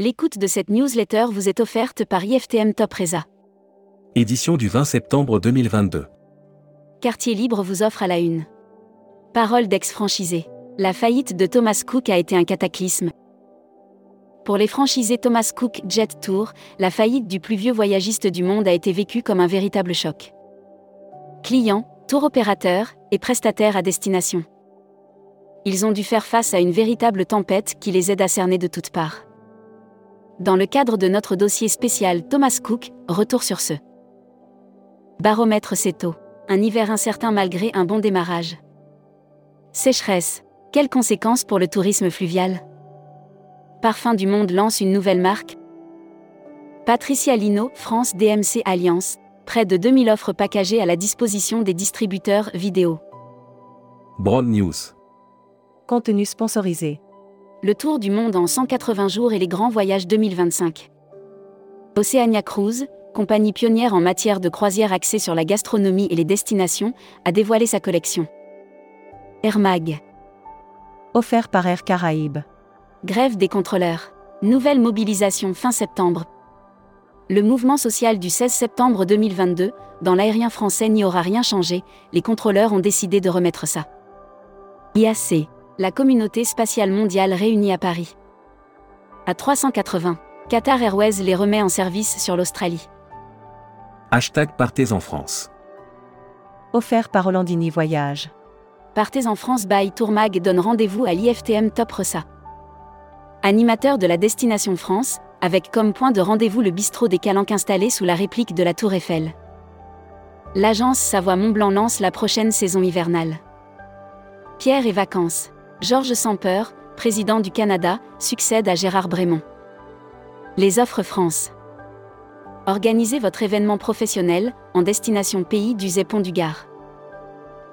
L'écoute de cette newsletter vous est offerte par IFTM Top Reza. Édition du 20 septembre 2022. Quartier Libre vous offre à la une. Parole d'ex-franchisé. La faillite de Thomas Cook a été un cataclysme. Pour les franchisés Thomas Cook Jet Tour, la faillite du plus vieux voyagiste du monde a été vécue comme un véritable choc. Clients, tour opérateurs et prestataires à destination. Ils ont dû faire face à une véritable tempête qui les aide à cerner de toutes parts. Dans le cadre de notre dossier spécial Thomas Cook, retour sur ce. Baromètre CETO. Un hiver incertain malgré un bon démarrage. Sécheresse. Quelles conséquences pour le tourisme fluvial? Parfum du Monde lance une nouvelle marque. Patricia Lino, France DMC Alliance. Près de 2000 offres packagées à la disposition des distributeurs vidéo. Broad News. Contenu sponsorisé. Le tour du monde en 180 jours et les grands voyages 2025. Oceania Cruise, compagnie pionnière en matière de croisière axée sur la gastronomie et les destinations, a dévoilé sa collection. Air Mag. Offert par Air Caraïbes. Grève des contrôleurs. Nouvelle mobilisation fin septembre. Le mouvement social du 16 septembre 2022, dans l'aérien français n'y aura rien changé, les contrôleurs ont décidé de remettre ça. IAC la communauté spatiale mondiale réunie à Paris. À 380, Qatar Airways les remet en service sur l'Australie. Hashtag Partez en France. Offert par Hollandini Voyage. Partez en France by Tourmag donne rendez-vous à l'IFTM Top Ressa. Animateur de la destination France, avec comme point de rendez-vous le bistrot des Calanques installé sous la réplique de la Tour Eiffel. L'agence Savoie Mont-Blanc lance la prochaine saison hivernale. Pierre et vacances. Georges Samper, président du Canada, succède à Gérard Brémond. Les offres France. Organisez votre événement professionnel en destination pays du Zépon du Gard.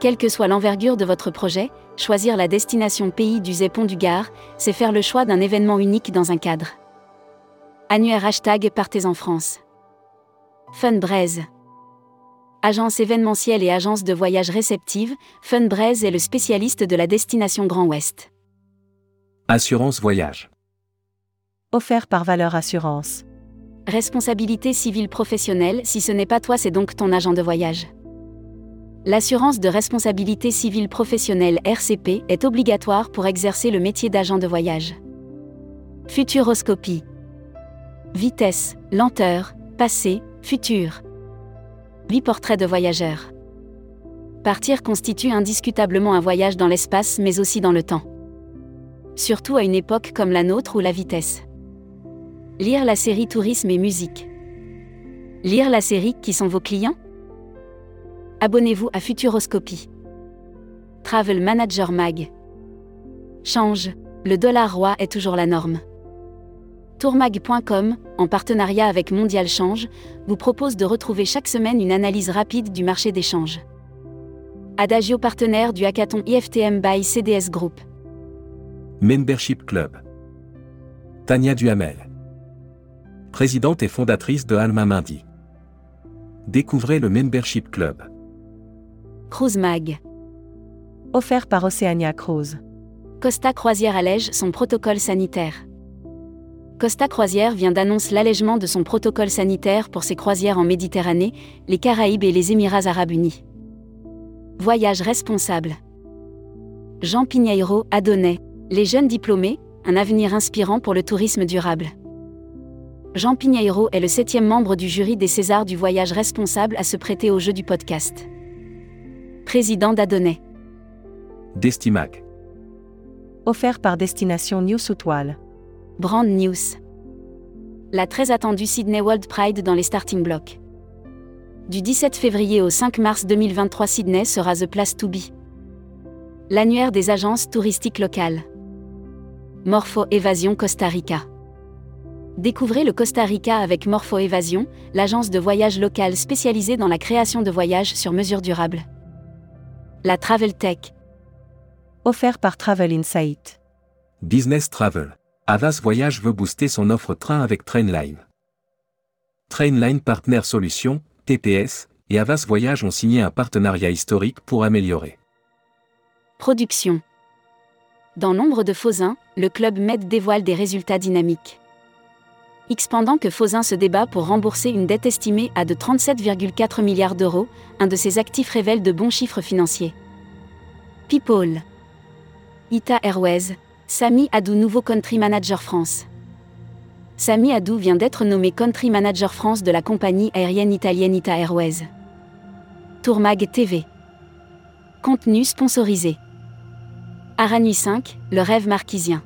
Quelle que soit l'envergure de votre projet, choisir la destination pays du Zépon du Gard, c'est faire le choix d'un événement unique dans un cadre. Annuaire hashtag Partez en France. Funbraise. Agence événementielle et agence de voyage réceptive, Funbraise est le spécialiste de la destination Grand Ouest. Assurance voyage. Offert par Valeur Assurance. Responsabilité civile professionnelle, si ce n'est pas toi, c'est donc ton agent de voyage. L'assurance de responsabilité civile professionnelle RCP est obligatoire pour exercer le métier d'agent de voyage. Futuroscopie. Vitesse, lenteur, passé, futur. Portrait de voyageur. Partir constitue indiscutablement un voyage dans l'espace mais aussi dans le temps. Surtout à une époque comme la nôtre où la vitesse. Lire la série Tourisme et musique. Lire la série Qui sont vos clients? Abonnez-vous à Futuroscopie. Travel Manager Mag. Change, le dollar roi est toujours la norme. Tourmag.com, en partenariat avec Mondial Change, vous propose de retrouver chaque semaine une analyse rapide du marché des changes. Adagio partenaire du hackathon IFTM by CDS Group. Membership Club. Tania Duhamel. Présidente et fondatrice de Alma Mindy. Découvrez le Membership Club. Cruise Mag. Offert par Oceania Cruise. Costa Croisière allège son protocole sanitaire. Costa Croisière vient d'annoncer l'allègement de son protocole sanitaire pour ses croisières en Méditerranée, les Caraïbes et les Émirats arabes unis. Voyage responsable. Jean Pigneiro, Adonai. Les jeunes diplômés, un avenir inspirant pour le tourisme durable. Jean Pigneiro est le septième membre du jury des Césars du voyage responsable à se prêter au jeu du podcast. Président d'Adonai. Destimac. Offert par Destination New Soutwal. Brand News. La très attendue Sydney World Pride dans les starting blocks. Du 17 février au 5 mars 2023, Sydney sera The Place to Be. L'annuaire des agences touristiques locales. Morpho Évasion Costa Rica. Découvrez le Costa Rica avec Morpho Évasion, l'agence de voyage locale spécialisée dans la création de voyages sur mesure durable. La Travel Tech. Offert par Travel Insight. Business Travel. Avas Voyage veut booster son offre train avec Trainline. Trainline Partner Solutions, TPS, et Avas Voyage ont signé un partenariat historique pour améliorer. Production. Dans nombre de Fausins, le club Med dévoile des résultats dynamiques. X pendant que Fausin se débat pour rembourser une dette estimée à de 37,4 milliards d'euros, un de ses actifs révèle de bons chiffres financiers. People. Ita Airways, Sami Adou nouveau Country Manager France. Sami Adou vient d'être nommé Country Manager France de la compagnie aérienne italienne Ita Airways. Tourmag TV. Contenu sponsorisé. Arani 5, le rêve marquisien.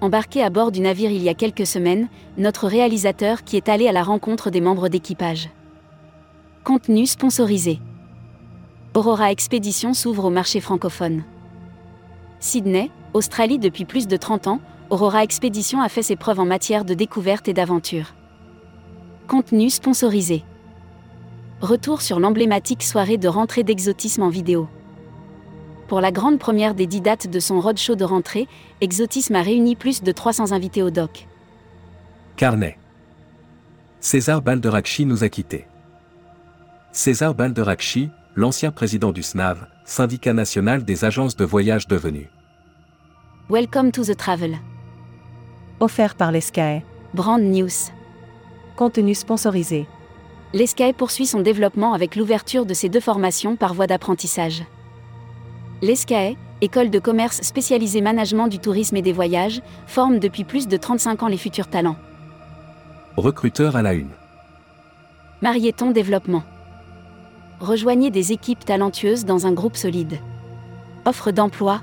Embarqué à bord du navire il y a quelques semaines, notre réalisateur qui est allé à la rencontre des membres d'équipage. Contenu sponsorisé. Aurora Expédition s'ouvre au marché francophone. Sydney, Australie depuis plus de 30 ans, Aurora Expédition a fait ses preuves en matière de découverte et d'aventure. Contenu sponsorisé. Retour sur l'emblématique soirée de rentrée d'exotisme en vidéo. Pour la grande première des dix dates de son roadshow de rentrée, Exotisme a réuni plus de 300 invités au doc. Carnet. César Balderakchi nous a quittés. César Balderakchi, l'ancien président du SNAV, syndicat national des agences de voyage devenu. Welcome to the travel. Offert par l'ESCAE. Brand News. Contenu sponsorisé. L'ESCAE poursuit son développement avec l'ouverture de ses deux formations par voie d'apprentissage. L'ESCAE, école de commerce spécialisée management du tourisme et des voyages, forme depuis plus de 35 ans les futurs talents. Recruteur à la une. Marieton Développement? Rejoignez des équipes talentueuses dans un groupe solide. Offre d'emploi.